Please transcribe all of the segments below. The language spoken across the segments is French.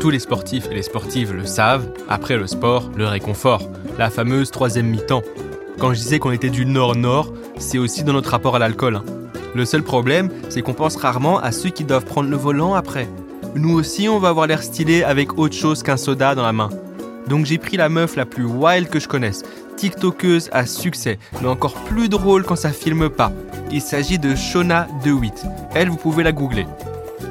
Tous les sportifs et les sportives le savent, après le sport, le réconfort, la fameuse troisième mi-temps. Quand je disais qu'on était du nord-nord, c'est aussi dans notre rapport à l'alcool. hein. Le seul problème, c'est qu'on pense rarement à ceux qui doivent prendre le volant après. Nous aussi, on va avoir l'air stylé avec autre chose qu'un soda dans la main. Donc j'ai pris la meuf la plus wild que je connaisse, TikTokeuse à succès, mais encore plus drôle quand ça filme pas. Il s'agit de Shona DeWitt. Elle, vous pouvez la googler.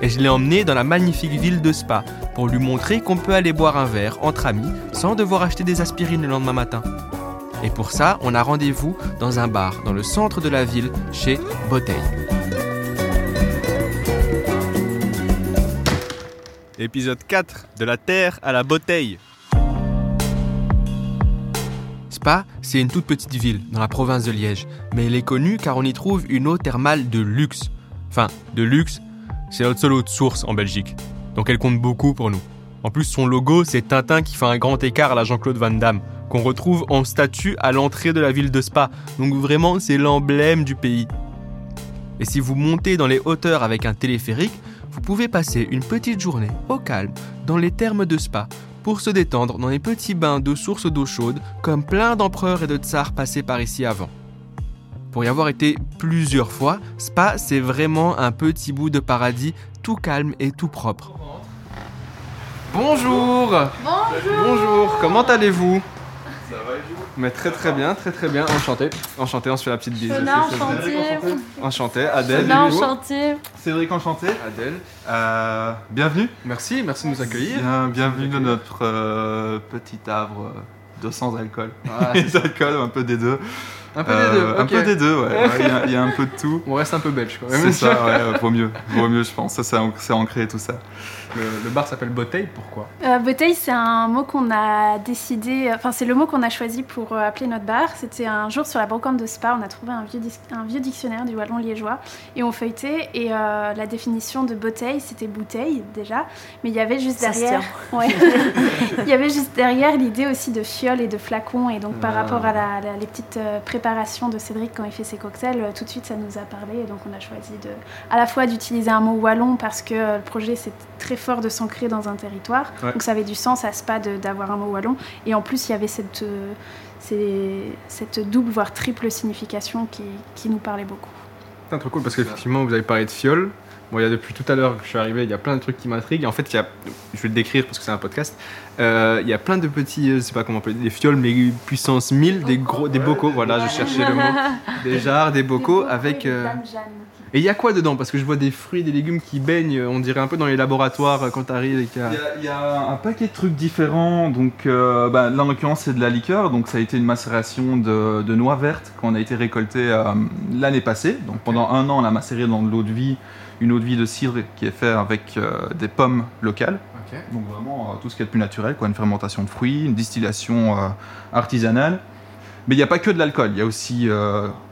Et je l'ai emmenée dans la magnifique ville de Spa pour lui montrer qu'on peut aller boire un verre entre amis sans devoir acheter des aspirines le lendemain matin. Et pour ça, on a rendez-vous dans un bar dans le centre de la ville chez Bouteille. Épisode 4 de la Terre à la bouteille. Spa, c'est une toute petite ville dans la province de Liège, mais elle est connue car on y trouve une eau thermale de luxe. Enfin, de luxe, c'est notre seule eau de source en Belgique, donc elle compte beaucoup pour nous. En plus, son logo, c'est Tintin qui fait un grand écart à la Jean-Claude Van Damme, qu'on retrouve en statue à l'entrée de la ville de Spa. Donc vraiment, c'est l'emblème du pays. Et si vous montez dans les hauteurs avec un téléphérique, vous pouvez passer une petite journée au calme dans les thermes de Spa pour se détendre dans les petits bains de sources d'eau chaude comme plein d'empereurs et de tsars passés par ici avant. Pour y avoir été plusieurs fois, Spa c'est vraiment un petit bout de paradis tout calme et tout propre. Bonjour Bonjour Bonjour, comment allez-vous? Ça va et vous? Mais très très bien, très très bien, enchanté. Enchanté, on se fait la petite bise. C'est enchanté. Enchanté, Adèle. Enchanté. Cédric Enchanté. Adèle. Euh, bienvenue. Merci, merci de nous accueillir. Bien, bienvenue dans notre euh, petit havre de sans alcool. Ah, Les alcools, un peu des deux. Un peu Euh, des deux, Un peu des deux, ouais. Il y a- il y, a un peu de tout. On reste un peu belge quoi. C'est ça, ouais, euh, vaut mieux. Vaut mieux, je pense. Ça, c'est ancré tout ça. Le, le bar s'appelle Bouteille, pourquoi Euh, bouteille, c'est un mot qu'on a décidé, enfin c'est le mot qu'on a choisi pour euh, appeler notre bar. C'était un jour sur la brocante de Spa, on a trouvé un vieux, dis- un vieux dictionnaire du wallon liégeois et on feuilletait et euh, la définition de bouteille, c'était bouteille déjà, mais il y avait juste Ça derrière, ouais. il y avait juste derrière l'idée aussi de fiole et de flacon et donc par Ah. rapport à la, la- les petites euh, préparations de Cédric quand il fait ses cocktails, tout de suite ça nous a parlé et donc on a choisi de, à la fois d'utiliser un mot wallon parce que euh, le projet c'est très fort de s'ancrer dans un territoire, Ouais. donc ça avait du sens à Spa de- d'avoir un mot wallon et en plus il y avait cette, euh, cette double voire triple signification qui, qui nous parlait beaucoup. C'est trop cool parce qu'effectivement vous avez parlé de fiole. Bon, il y a depuis tout à l'heure que je suis arrivé, il y a plein de trucs qui m'intriguent. En fait, il y a, je vais le décrire parce que c'est un podcast. Euh, il y a plein de petits, euh, je sais pas comment on peut dire, des fioles, mais puissance 1000, des gros, des bocaux. Voilà, je cherchais le mot. Des jarres, des bocaux avec. euh, Et il y a quoi dedans Parce que je vois des fruits, des légumes qui baignent. On dirait un peu dans les laboratoires euh, quand t'arrives et qu'il y a- y, un paquet de trucs différents. Donc, euh, bah, là, en l'occurrence, c'est de la liqueur. Donc, ça a été une macération de, de noix vertes qu'on a été récoltée euh, l'année passée. Donc, pendant un an, on a macéré dans de l'eau de vie, une eau de vie de cidre qui est faite avec euh, des pommes locales. Donc, vraiment, tout ce qui est le plus naturel, quoi. Une fermentation de fruits, une distillation artisanale. Mais il n'y a pas que de l'alcool. Il y a aussi,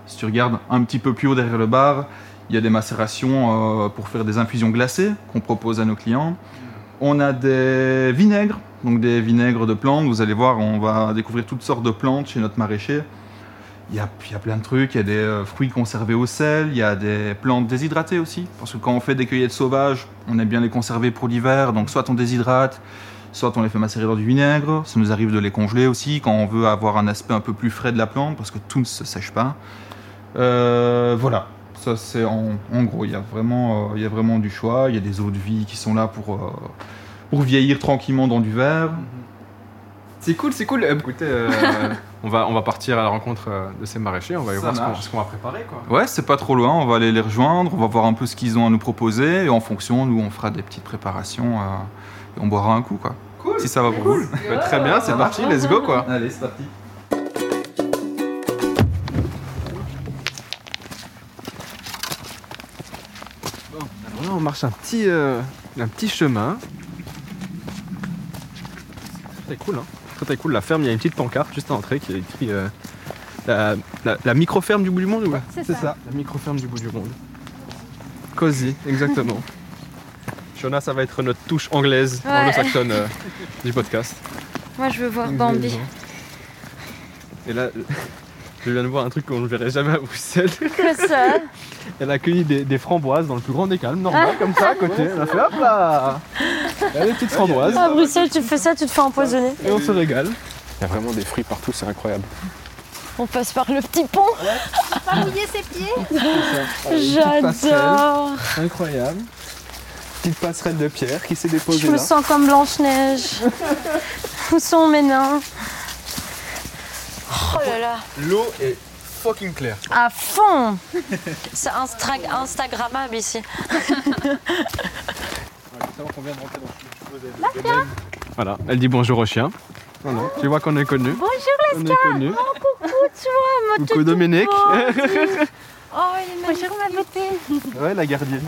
si tu regardes un petit peu plus haut derrière le bar, il y a des macérations euh, pour faire des infusions glacées qu'on propose à nos clients. On a des vinaigres, donc des vinaigres de plantes. Vous allez voir, on va découvrir toutes sortes de plantes chez notre maraîcher. Il y a, il y a plein de trucs, il y a des euh, fruits conservés au sel, il y a des plantes déshydratées aussi. Parce que quand on fait des cueillettes sauvages, on aime bien les conserver pour l'hiver. Donc soit on déshydrate, soit on les fait macérer dans du vinaigre. Ça nous arrive de les congeler aussi quand on veut avoir un aspect un peu plus frais de la plante, parce que tout ne se sèche pas. Euh, voilà, ça c'est en, en gros, il y, a vraiment, euh, il y a vraiment du choix. Il y a des eaux de vie qui sont là pour, euh, pour vieillir tranquillement dans du verre. C'est cool, c'est cool. Euh, écoutez, euh, on, va, on va partir à la rencontre de ces maraîchers. On va aller voir ce qu'on- marche. ce qu'on va préparer. Quoi. Ouais, c'est pas trop loin, on va aller les rejoindre, on va voir un peu ce qu'ils ont à nous proposer, et en fonction, nous on fera des petites préparations, euh, et on boira un coup quoi. Cool. Si ça va pour vous. Bah, très bien, c'est parti, let's go quoi. Allez, c'est parti. On marche un petit, euh, un petit chemin. Très cool, hein. Très très cool. La ferme, il y a une petite pancarte juste à l'entrée qui est écrit euh, la, la, la micro-ferme du bout du monde ou pas c'est ça. La micro-ferme du bout du monde. Cozy, exactement. Shona, ça va être notre touche anglaise, Ouais. anglo-saxonne euh, du podcast. Moi, je veux voir Bambi. Et là, je viens de voir un truc qu'on ne verrait jamais à Bruxelles. Que ça Elle a cueilli des, des framboises dans le plus grand des calmes, normal, comme ça, à côté. Elle a fait hop là y a des petites framboises. À Bruxelles, tu fais ça, tu te fais empoisonner. Et on se régale. Il y a vraiment des fruits partout, c'est incroyable. On passe par le petit pont. Pas mouiller ses pieds J'adore. Incroyable. Petite passerelle de pierre qui s'est Je déposée me là. sens comme Blanche-Neige. Où sont mes nains? Oh là là. L'eau est fucking. À fond C'est instra- Instagrammable ici. Voilà, elle dit bonjour au chien. Voilà, tu vois qu'on est connus. Bonjour On est connus. Coucou, tu vois, Coucou Dominique. Oh, il est Bonjour ma beauté. Ouais, la gardienne.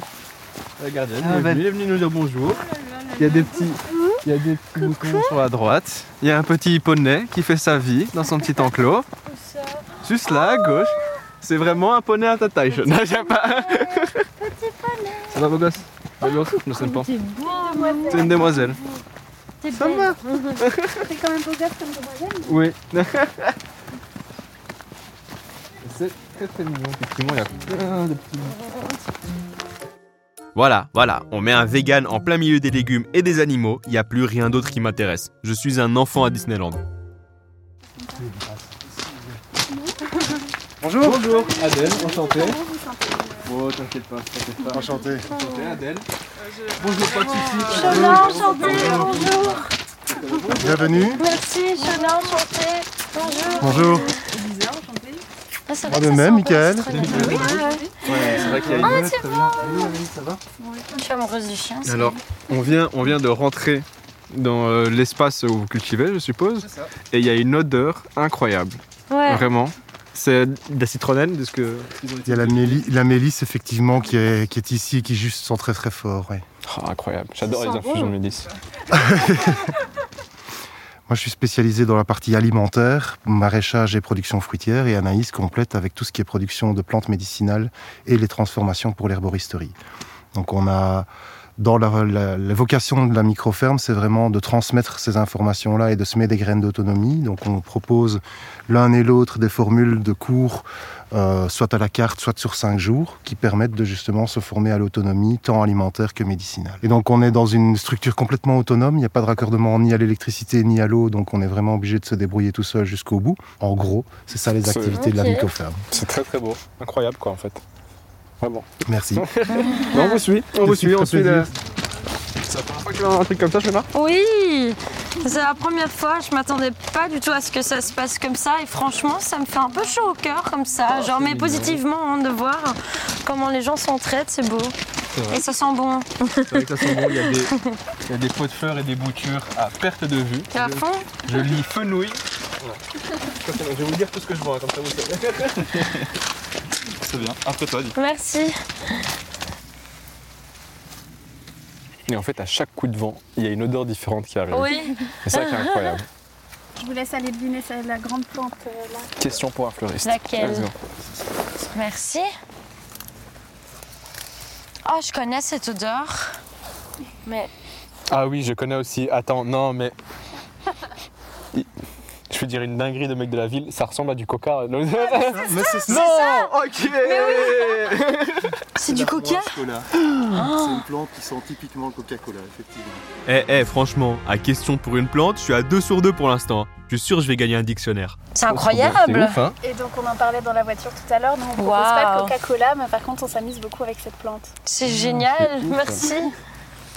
La gardienne. elle, est venue, elle est venue nous dire bonjour. Il y a des petits, il y a des petits moutons sur la droite. Il y a un petit poney qui fait sa vie dans son petit enclos. Juste là, à gauche. C'est vraiment un poney à ta taille. Je n'ai pas. Petit poney. Ça va, beau gosse gosse Je sais pas. T'es beau, C'est une demoiselle. t'es Ça va C'est quand même beau gosse comme demoiselle. Oui. C'est très très mignon, effectivement, il y a plein de petits. Voilà, voilà, on met un vegan en plein milieu des légumes et des animaux, il n'y a plus rien d'autre qui m'intéresse. Je suis un enfant à Disneyland. Bonjour. Bonjour, Adèle, enchanté. Bon, t'inquiète pas, t'inquiète pas. Enchanté. Enchanté, Adèle. Bonjour, pas de soucis. Shona, enchantée, bonjour. Bienvenue. Merci, Shona, enchantée. Bonjour. Bonjour. Ah, c'est Ah, vrai de que ça même, Michael. bon. Ouais, c'est vrai qu'il y a une Ah, c'est bon. Ça va Je suis amoureuse du chien. Alors, on vient, on vient de rentrer dans euh, l'espace où vous cultivez, je suppose. Et il y a une odeur incroyable. Ouais. vraiment. C'est de la citronnelle, de ce que. Il y a la, méli- la mélisse, effectivement, qui est, qui est ici et qui juste sent très très fort. ouais. Oh, incroyable, j'adore les infusions bon. de mélisse. Moi, je suis spécialisé dans la partie alimentaire, maraîchage et production fruitière, et Anaïs complète avec tout ce qui est production de plantes médicinales et les transformations pour l'herboristerie. Donc, on a dans la, la- la vocation de la microferme, c'est vraiment de transmettre ces informations-là et de semer des graines d'autonomie. Donc, on propose l'un et l'autre des formules de cours, euh, soit à la carte, soit sur cinq jours, qui permettent de justement se former à l'autonomie, tant alimentaire que médicinale. Et donc, on est dans une structure complètement autonome. Il n'y a pas de raccordement ni à l'électricité ni à l'eau, donc on est vraiment obligé de se débrouiller tout seul jusqu'au bout. En gros, c'est ça les activités de la microferme. C'est très très beau, incroyable quoi en fait. Vraiment. Merci. on vous suit, on vous suit, on suit. C'est la première fois que tu vas dans un truc comme ça, Shona Oui, c'est la première fois. Je m'attendais pas du tout à ce que ça se passe comme ça. Et franchement, ça me fait un peu chaud au cœur comme ça. Genre, mais positivement, hein, de voir comment les gens s'entraident, c'est beau. vrai. Et ça sent bon. C'est vrai que ça sent bon, il y, a des, il y a des pots de fleurs et des boutures à perte de vue. À fond Je lis fenouil. Je vais vous dire tout ce que je vois, comme ça vous savez. C'est bien, après toi, dis. Merci. Et en fait, à chaque coup de vent, il y a une odeur différente qui arrive. Oui. C'est ça qui est incroyable. Je vous laisse aller deviner la grande plante euh, là. Question pour un fleuriste. Laquelle. Merci. Oh, je connais cette odeur. Mais Ah oui, je connais aussi. Attends, non, mais. Je vais dire une dinguerie de mec de la ville, ça ressemble à du coca. Non, Mais c'est ça. non Ok c'est du coca C'est une plante qui sent typiquement le Coca-Cola, effectivement. Eh, eh, franchement, à question pour une plante, je suis à 2 sur 2 pour l'instant. Je suis sûr que je vais gagner un dictionnaire. C'est incroyable. Ouf, hein Et donc on en parlait dans la voiture tout à l'heure. Nous on propose Waouh. pas de Coca-Cola, mais par contre on s'amuse beaucoup avec cette plante. C'est génial, merci.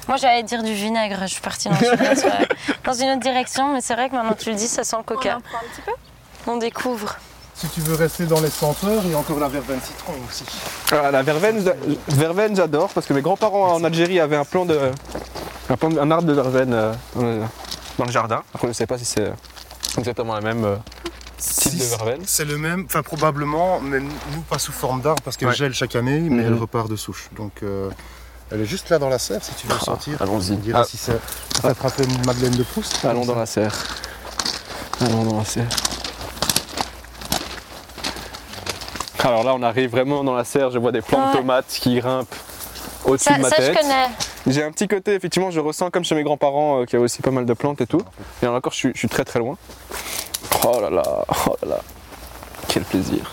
Moi j'allais dire du vinaigre, je suis partie dans une autre, dans une autre direction, mais c'est vrai que maintenant tu le dis, ça sent le On coca. en prend un petit peu On découvre. Si tu veux rester dans les senteurs, il y a encore la verveine citron aussi. Ah, la verveine, verveine j'adore parce que mes grands-parents en Algérie avaient un plan de. un, plan de- un arbre de verveine euh, dans le- jardin. Après, je ne sais pas si c'est exactement la même euh, type de verveine. C'est le même, enfin probablement, mais nous pas sous forme d'arbre parce qu'elle Ouais. gèle chaque année, mais Mhm. elle repart de souche. Donc euh, elle est juste là dans la serre si tu veux sentir. Allons-y. On dirait Ah, si ça Madeleine de Proust. allons dans la serre. Allons dans la serre. Alors là, on arrive vraiment dans la serre. Je vois des plants de Ouais. tomates qui grimpent au-dessus Ça, de ma ça, je tête. connais. J'ai un petit côté, effectivement, je ressens comme chez mes grands-parents euh, qui avaient aussi pas mal de plantes et tout. Et là encore, je suis, je suis très très loin. Oh là là, oh là là. Quel plaisir.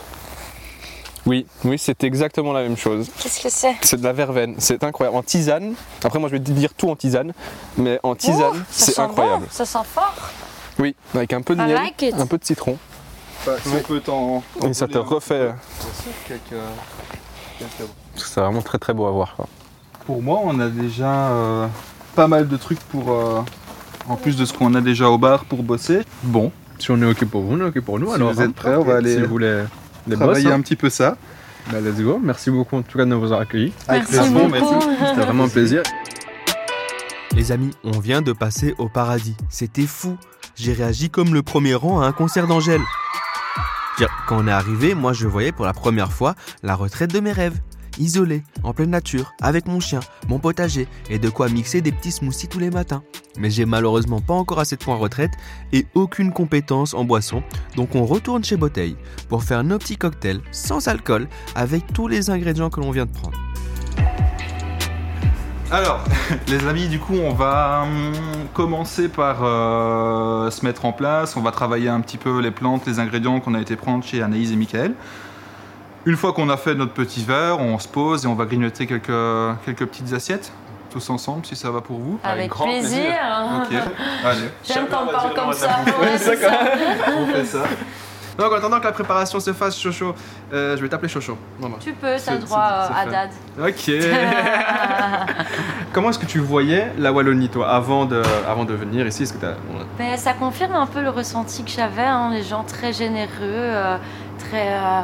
Oui, oui, c'est exactement la même chose. Qu'est-ce que c'est C'est de la verveine, c'est incroyable. En tisane, après moi je vais te dire tout en tisane, mais en tisane, c'est incroyable. bon, ça sent fort. Oui, avec un peu de I miel, like it. un peu de citron, Bah, si on peut t'en. et ça te refait. quelques- C'est vraiment très très beau à voir. quoi. Pour moi, on a déjà euh, pas mal de trucs pour. euh, en plus de ce qu'on a déjà au bar pour bosser. Bon, Si on est OK pour vous, on est OK pour nous. Si alors, vous êtes hein. prêts, on va aller Si vous voulez les travailler boss, hein. un petit peu ça. Bah, let's go. Merci beaucoup en tout cas de nous avoir accueillis. Merci plaisir, beaucoup. merci. C'était vraiment un plaisir. Les amis, on vient de passer au paradis. C'était fou. J'ai réagi comme le premier rang à un concert d'Angèle. Quand on est arrivé, moi je voyais pour la première fois la retraite de mes rêves. Isolé, en pleine nature, avec mon chien, mon potager et de quoi mixer des petits smoothies tous les matins. Mais j'ai malheureusement pas encore assez de points retraite et aucune compétence en boisson, donc on retourne chez Bouteille pour faire nos petits cocktails sans alcool avec tous les ingrédients que l'on vient de prendre. Alors, les amis, du coup, on va hum, commencer par euh, se mettre en place. On va travailler un petit peu les plantes, les ingrédients qu'on a été prendre chez Anaïs et Michael. Une fois qu'on a fait notre petit verre, on se pose et on va grignoter quelques, quelques petites assiettes, tous ensemble, si ça va pour vous. Avec grand plaisir. Ok, allez, J'aime quand on parle comme ça. Ouais, c'est ça. on fait ça. Donc en attendant que la préparation se fasse, Chocho, euh, je vais t'appeler Chocho. Tu peux, ça C'est- droit euh, à dad. Ok. Comment est-ce que tu voyais la Wallonie, toi, avant de, avant de venir ici? Est-ce que t'as... Mais ça confirme un peu le ressenti que j'avais, hein, les gens très généreux, euh, très euh,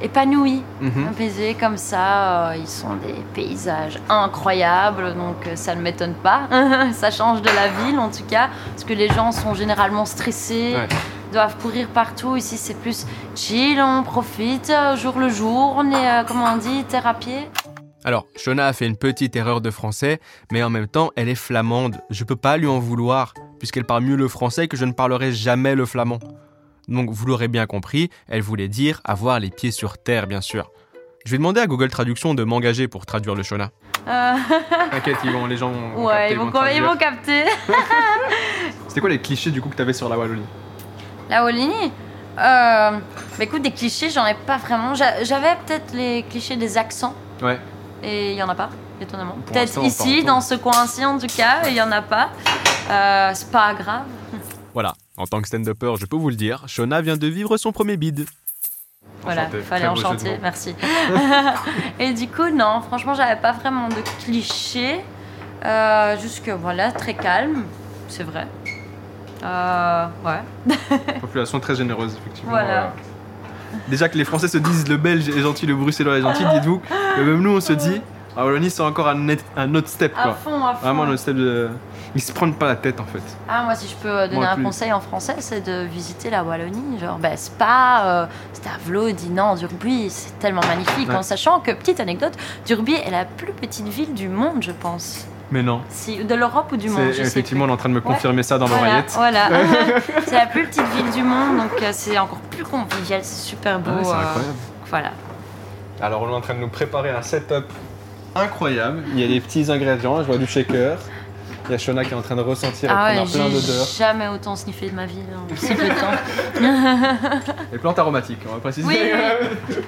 épanouis, Mhm. apaisés comme ça. euh, ils sont des paysages incroyables, donc euh, ça ne m'étonne pas. ça change de la ville en tout cas, parce que les gens sont généralement stressés. Ouais. doivent courir partout. Ici, c'est plus chill, on profite euh, jour le jour. On est, euh, comment on dit, pied. Alors, Shona a fait une petite erreur de français, mais en même temps, elle est flamande. Je peux pas lui en vouloir, puisqu'elle parle mieux le français que je ne parlerai jamais le flamand. Donc, vous l'aurez bien compris, elle voulait dire avoir les pieds sur terre, bien sûr. Je vais demander à Google Traduction de m'engager pour traduire le Shona. Euh, T'inquiète, ils vont, les gens vont ouais, capter, ils vont, ils vont capter. C'était quoi les clichés du coup que t'avais sur la Wallonie? La Wallonie? Euh, bah écoute, des clichés, j'en ai pas vraiment. J'a- J'avais peut-être les clichés des accents, Ouais. et il y en a pas, étonnamment. Peut-être ici, dans ce coin-ci en tout cas, il y en a pas. Euh, c'est pas grave. Voilà, en tant que stand-upper, je peux vous le dire, Shona vient de vivre son premier bide. Voilà, Enchanté. fallait enchanter, mots. merci. et du coup, non, franchement, j'avais pas vraiment de clichés. Euh, juste que voilà, très calme, c'est vrai. Euh, ouais. Population très généreuse, effectivement. Voilà. Euh, Déjà que les Français se disent le Belge est gentil, le Bruxellois est gentil, dites-vous que même nous on se dit, ah Wallonie c'est encore un, net- un autre step À quoi. fond, à fond. Vraiment un autre step de. Ils se prennent pas la tête en fait. Ah, moi, si je peux euh, donner Moi un plus. conseil en français, c'est de visiter la Wallonie. Genre, ben, Spa, euh, Stavelot, Dinan, Durbuy, c'est tellement magnifique. Ouais. En sachant que, petite anecdote, Durbuy est la plus petite ville du monde, je pense. Mais non. Si, de l'Europe ou du monde, je C'est sais effectivement on est en train de me confirmer ça dans Voilà, l'oreillette. voilà. c'est la plus petite ville du monde, donc euh, c'est encore plus convivial, c'est super beau. Ouais, c'est euh, incroyable. Voilà. Alors on est en train de nous préparer un setup incroyable. Il y a des petits ingrédients, je vois du shaker. Il y a Shona qui est en train de ressentir et Ah prendre ouais, plein j'ai d'odeurs. jamais autant sniffé de ma vie en si peu de temps. Les plantes aromatiques, on va préciser. Oui,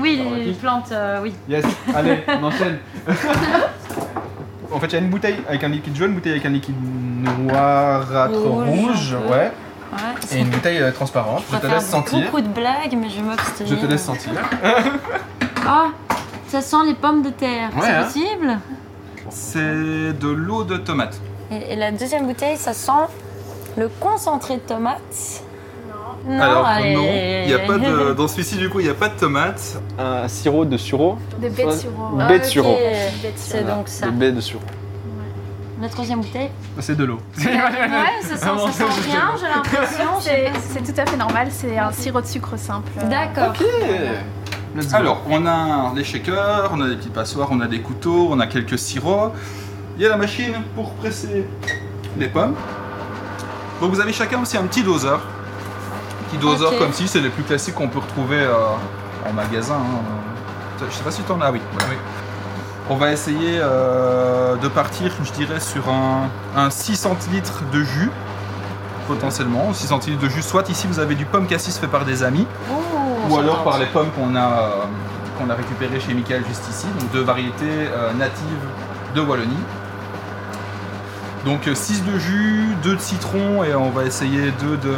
oui, oui les plantes, euh, oui. Yes, allez, on enchaîne. en fait, il y a une bouteille avec un liquide jaune, une bouteille avec un liquide noirâtre Rouge, ouais, Ouais, et une bouteille euh, transparente. Je Je te vais laisse faire sentir. beaucoup de blagues, mais je vais m'abstenir. Je te laisse sentir. Ah, ça sent les pommes de terre. Ouais, c'est hein. possible? C'est de l'eau de tomate. Et, et la deuxième bouteille, ça sent le concentré de tomate. Non. Alors allez. non, il y a pas de dans celui-ci du coup il n'y a pas de tomate. Un sirop de sureau, De baies de sureau. Baie de Ok, sureau. Baie de C'est donc ça. de baie de sureau. La troisième bouteille C'est de l'eau. Ouais, ça sent, ça sent rien, j'ai l'impression. C'est tout à fait normal, c'est un sirop de sucre simple. D'accord. Let's go. Alors on a des shakers, on a des petits passoires, on a des couteaux, on a quelques sirops. Il y a la machine pour presser les pommes. Donc vous avez chacun aussi un petit doseur. Petit doseur comme si c'est les plus classiques qu'on peut retrouver euh, en magasin. hein. Je sais pas si tu en as, oui. voilà. On va essayer euh, de partir, je dirais, sur un, un 6 centilitres de jus, potentiellement. 6 centilitres de jus, soit ici vous avez du pomme cassis fait par des amis, ou alors par les pommes qu'on a, euh, qu'on a récupérées chez Michael juste ici, donc deux variétés euh, natives de Wallonie. Donc 6 de jus, 2 de citron et on va essayer 2 de,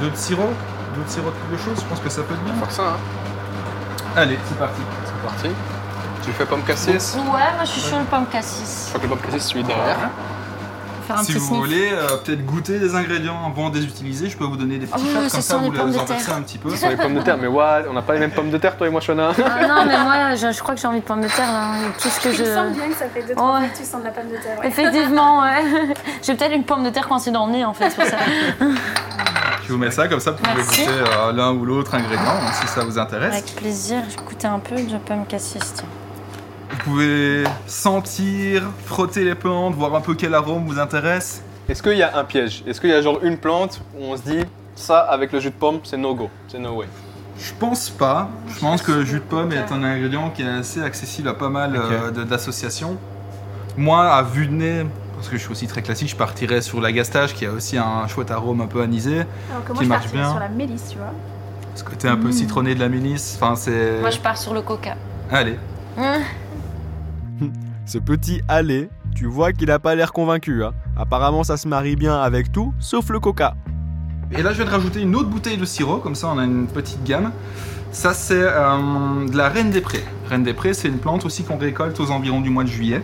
deux de sirop. 2 de sirop de quelque chose, je pense que ça peut être bien. On va faire ça, hein. Allez, c'est parti. C'est parti. Tu fais pomme cassis Ouais, moi je suis sur le pomme cassis. Je crois que le pomme cassis, celui derrière. Faire un Si petit vous sniff. voulez euh, peut-être goûter des ingrédients avant de les utiliser, je peux vous donner des petits Oh, shots ça comme ça, les vous les pommes de en terre. un petit peu. Ce sont les pommes de terre, mais ouais, on n'a pas les mêmes pommes de terre, toi et moi, Shona. Ah non, mais moi je, je crois que j'ai envie de pommes de terre. là. Tout ce que Il me semble je. bien que ça fait 2-3 Ouais. fois que tu sens de la pomme de terre. ouais. Effectivement, ouais. J'ai peut-être une pomme de terre coincée dans le nez en fait, c'est pour ça. Je vous mets ça comme ça, vous pouvez Merci. goûter euh, l'un ou l'autre ingrédient hein, si ça vous intéresse. Avec plaisir, je goûter un peu de pomme cassis. Tiens. Vous pouvez sentir, frotter les plantes, voir un peu quel arôme vous intéresse. Est-ce qu'il y a un piège? Est-ce qu'il y a genre une plante où on se dit, ça avec le jus de pomme, c'est no go, c'est no way? Je pense pas. Je pense que le jus de pomme est un ingrédient qui est assez accessible à pas mal euh, de- d'associations. Moi, à vue de nez, parce que je suis aussi très classique, je partirais sur l'agastache qui a aussi un chouette arôme un peu anisé. Alors que Qui moi, je marche partirais bien. sur la mélisse, tu vois. Ce côté un peu citronné de la mélisse. Enfin, c'est. Moi je pars sur le coca. Allez. Ce petit allé, tu vois qu'il a pas l'air convaincu. Hein. Apparemment, ça se marie bien avec tout, sauf le coca. Et là, je vais te rajouter une autre bouteille de sirop, comme ça on a une petite gamme. Ça, c'est euh, de la reine des prés. Reine des prés, c'est une plante aussi qu'on récolte aux environs du mois de juillet.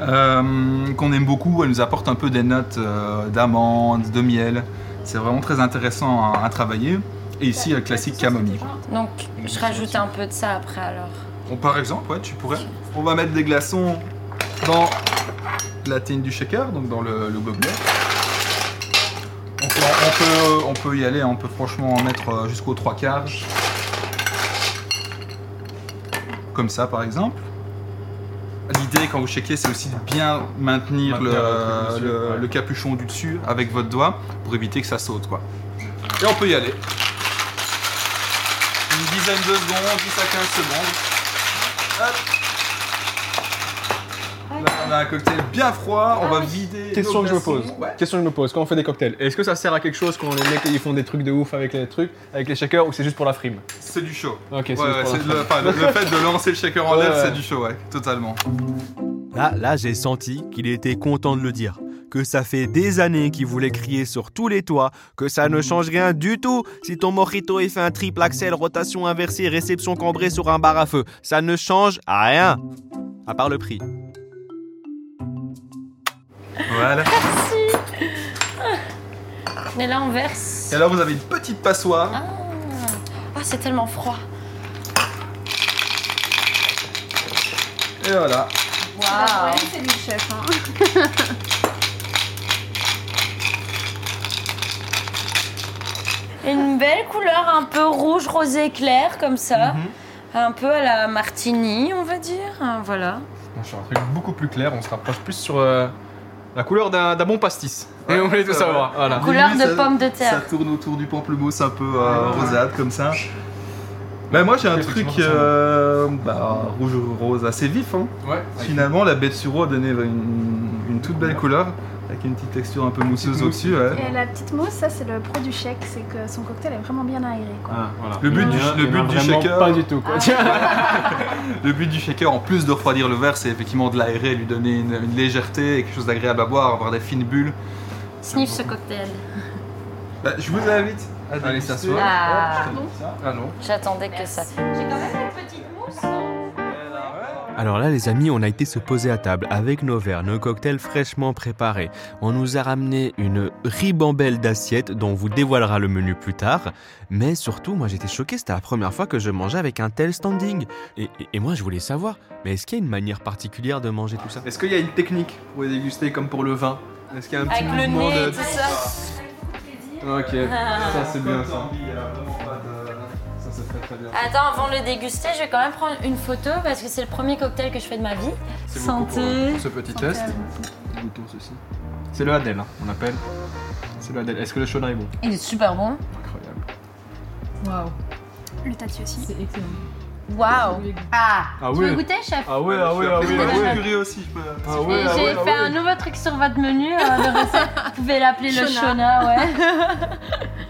Euh, qu'on aime beaucoup, elle nous apporte un peu des notes euh, d'amandes, de miel. C'est vraiment très intéressant à, à travailler. Et ici, le classique camomille. Donc je rajoute un peu de ça après alors. Bon, par exemple, ouais, tu pourrais. On va mettre des glaçons dans la tine du shaker, donc dans le, le gobelet. On peut, on, peut, on peut y aller, on peut franchement en mettre euh, jusqu'aux trois quarts. Comme ça, par exemple. L'idée, quand vous shakez, c'est aussi de bien maintenir, le, Maintenir le truc dessus, le- ouais. le capuchon du dessus avec votre doigt pour éviter que ça saute, quoi. Et on peut y aller. Une dizaine de secondes, 10 à 15 secondes. Hop. Là, on a un cocktail bien froid, on va vider. Question nos que je me glaçons. pose. Ouais. Question que je me pose. Quand on fait des cocktails, est-ce que ça sert à quelque chose quand les mecs ils font des trucs de ouf avec les trucs, avec les shakers, ou c'est juste pour la frime? C'est du chaud. Ok, c'est Ouais, juste ouais, pour la c'est le, frime. enfin, le- le fait de lancer le shaker en Ouais, l'air, ouais. c'est du chaud, ouais, totalement. Là, là, j'ai senti qu'il était content de le dire. Que ça fait des années qu'il voulait crier sur tous les toits, que ça ne change rien du tout si ton mojito il fait un triple axel, rotation inversée, réception cambrée sur un bar à feu. Ça ne change rien. À part le prix. Voilà. Et là on verse. Et là, vous avez une petite passoire. Ah, Ah, c'est tellement froid. Et voilà. Ouais, c'est le chef. hein. Une belle couleur un peu rouge rosé clair comme ça. Un peu à la martini, on va dire. Voilà. On cherche un truc beaucoup plus clair, on se rapproche plus sur euh, la couleur d'un bon pastis. Et Ouais, on voulait tout ça savoir. Voilà. Couleur de ça- pomme de Ça terre. tourne autour du pamplemousse un peu euh, rosade comme ça. Bah moi j'ai un truc ça euh, bah, rouge rose assez vif. Hein. Ouais. Finalement la de sureau a donné une, une toute belle couleur avec une petite texture un peu mousseuse au-dessus. ouais. Et la petite mousse, ça c'est le pro du shake, c'est que son cocktail est vraiment bien aéré. Quoi. Ah, voilà. Le but du- le but du shaker- Pas du tout quoi. Tiens. Le but du shaker en plus de refroidir le verre c'est effectivement de l'aérer, lui donner une, une légèreté et quelque chose d'agréable à boire, avoir des fines bulles. Sniff ce cocktail. Bah, je vous invite à déguster. s'asseoir. Ah. Ah non. J'attendais que ça. J'ai quand même. Alors là, les amis, on a été se poser à table avec nos verres, nos cocktails fraîchement préparés. On nous a ramené une ribambelle d'assiettes dont on vous dévoilera le menu plus tard. Mais surtout, moi j'étais choqué, c'était la première fois que je mangeais avec un tel standing. Et, et- et moi je voulais savoir, mais est-ce qu'il y a une manière particulière de manger tout ça? Est-ce qu'il y a une technique pour les déguster comme pour le vin? Est-ce qu'il y a un petit Avec le nez de. et tout ça. Ok, ça c'est bien ça. Très bien. Attends, avant de le déguster, je vais quand même prendre une photo parce que c'est le premier cocktail que je fais de ma vie. Pour, Santé. pour ce petit test. Goûtons ceci. C'est le Adèle, hein, on appelle. C'est le Adèle. Est-ce que le Shona est bon Il est super bon. Incroyable. Waouh, Le tati aussi. c'est excellent. Waouh. Ah. Ah Tu veux goûter, chef Ah ouais, ah ouais, ah ouais, ah ouais. Aussi, je peux. Ah ouais, ah J'ai ouais, ah fait un nouveau truc sur votre menu euh, de recette. Vous pouvez l'appeler le. Shona, ouais.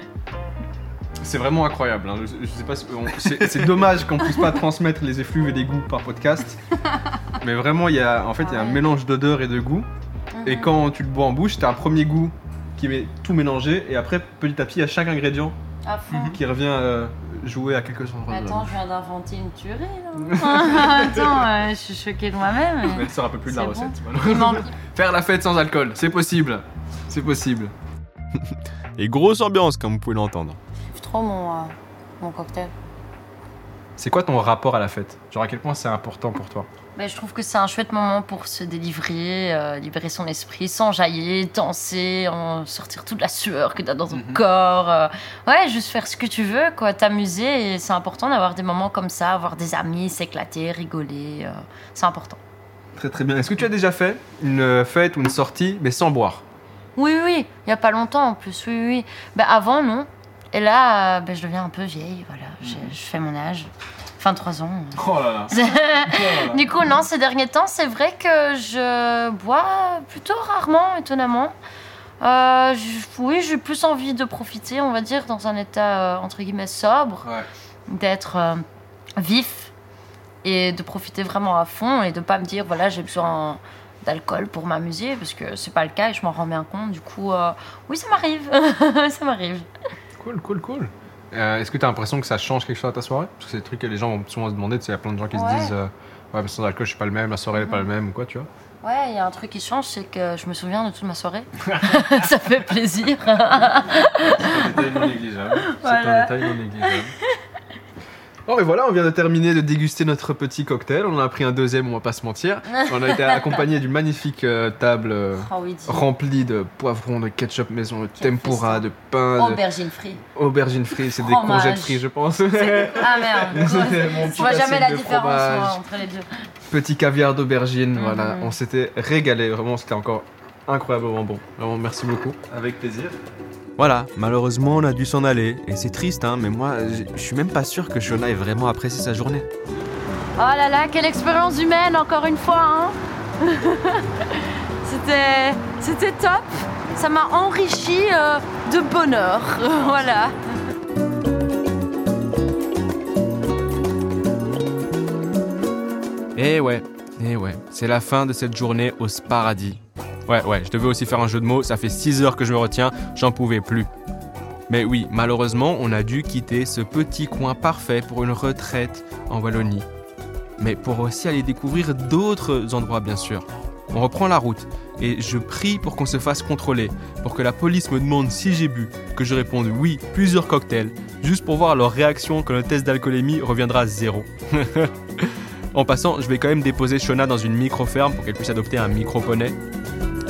c'est vraiment incroyable. hein. Je, je sais pas, si- on- c'est c'est dommage qu'on puisse pas transmettre les effluves et les goûts par podcast. Mais vraiment, il y a, en fait, il y a un Ouais. mélange d'odeurs et de goûts. Et quand tu le bois en bouche, t'as un premier goût qui est tout mélangé, et après, petit à petit, il y a chaque ingrédient À fond. qui revient euh, jouer à quelques endroits. de la Attends, je viens d'inventer une tuerie là. Attends, euh, je suis choquée de moi-même. bouche. Mais elle sort un peu plus de la C'est recette. Il manque. Faire la fête sans alcool, c'est possible. C'est possible. Et grosse ambiance, comme vous pouvez l'entendre. C'est trop mon, euh, mon cocktail. C'est quoi ton rapport à la fête? Genre à quel point c'est important pour toi? Mais je trouve que c'est un chouette moment pour se délivrer, euh, libérer son esprit, s'enjailler, danser, en sortir toute la sueur que tu as dans ton Mhm. corps. euh. ouais, juste faire ce que tu veux, quoi, t'amuser. Et c'est important d'avoir des moments comme ça, avoir des amis, s'éclater, rigoler. euh, c'est important. Très très bien. Est-ce que tu as déjà fait une fête ou une sortie, mais sans boire? Oui, oui, il n'y a pas longtemps en plus, oui, oui. oui. Ben, avant, non. Et là, euh, ben, je deviens un peu vieille, voilà. Je, je fais mon âge. 23 ans. Oh là là du coup, non, ces derniers temps, c'est vrai que je bois plutôt rarement, étonnamment. Euh, oui, j'ai plus envie de profiter, on va dire, dans un état, euh, entre guillemets, sobre, Ouais. d'être euh, vif et de profiter vraiment à fond et de pas me dire, voilà, j'ai besoin d'alcool pour m'amuser, parce que c'est pas le cas et je m'en rends bien compte. Du coup, oui, ça m'arrive. ça m'arrive. Cool, cool, cool. Euh, Est-ce que tu as l'impression que ça change quelque chose à ta soirée? Parce que c'est des trucs que les gens vont souvent se demander. tu sais, Il y a plein de gens qui Ouais. se disent euh, Ouais, mais sans alcool, je suis pas le même, la soirée n'est pas le même, ou quoi, tu vois? Ouais, il y a un truc qui change, c'est que je me souviens de toute ma soirée. ça fait plaisir. C'est un détail non négligeable. C'est un Voilà. détail non négligeable. Oh, et voilà, on vient de terminer de déguster notre petit cocktail. On en a pris un deuxième, on va pas se mentir. On a été accompagné d'une magnifique euh, table euh, Oh oui, remplie de poivrons, de ketchup maison, de tempura, de pain, de Aubergine frite. aubergines frites, c'est des courgettes frites, je pense. Ah merde. Petit vois jamais la différence moi, entre les deux. Petit caviar d'aubergine, Mhm. voilà. On s'était régalé, vraiment, c'était encore incroyablement bon. Vraiment, merci beaucoup. Avec plaisir. Voilà, malheureusement, on a dû s'en aller. Et c'est triste, hein, mais moi, je suis même pas sûr que Shona ait vraiment apprécié sa journée. Oh là là, quelle expérience humaine encore une fois. Hein c'était, c'était top. Ça m'a enrichi euh, de bonheur. voilà. Eh ouais, eh ouais, c'est la fin de cette journée au Sparadis. Ouais, ouais, je devais aussi faire un jeu de mots, ça fait 6 heures que je me retiens, j'en pouvais plus. Mais oui, malheureusement, on a dû quitter ce petit coin parfait pour une retraite en Wallonie. Mais pour aussi aller découvrir d'autres endroits, bien sûr. On reprend la route et je prie pour qu'on se fasse contrôler, pour que la police me demande si j'ai bu, que je réponde oui, plusieurs cocktails, juste pour voir leur réaction quand le test d'alcoolémie reviendra à zéro. En passant, je vais quand même déposer Shona dans une micro-ferme pour qu'elle puisse adopter un micro-poney.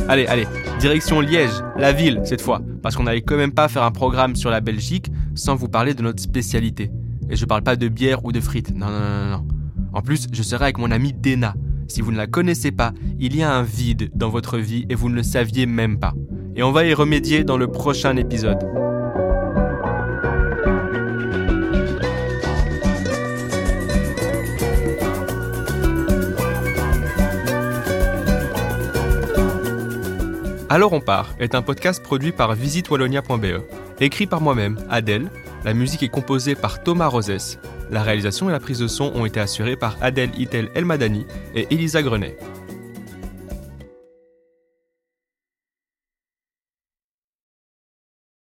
Allez, allez, direction Liège, la ville cette fois, parce qu'on n'allait quand même pas faire un programme sur la Belgique sans vous parler de notre spécialité. Et je parle pas de bière ou de frites, non, non, non, non. En plus, je serai avec mon amie Dena. Si vous ne la connaissez pas, il y a un vide dans votre vie et vous ne le saviez même pas. Et on va y remédier dans le prochain épisode. Alors on part est un podcast produit par visitewallonia.be, écrit par moi-même, Adèle. La musique est composée par Thomas Rosès. La réalisation et la prise de son ont été assurées par Adèle Itel Elmadani et Elisa Grenet.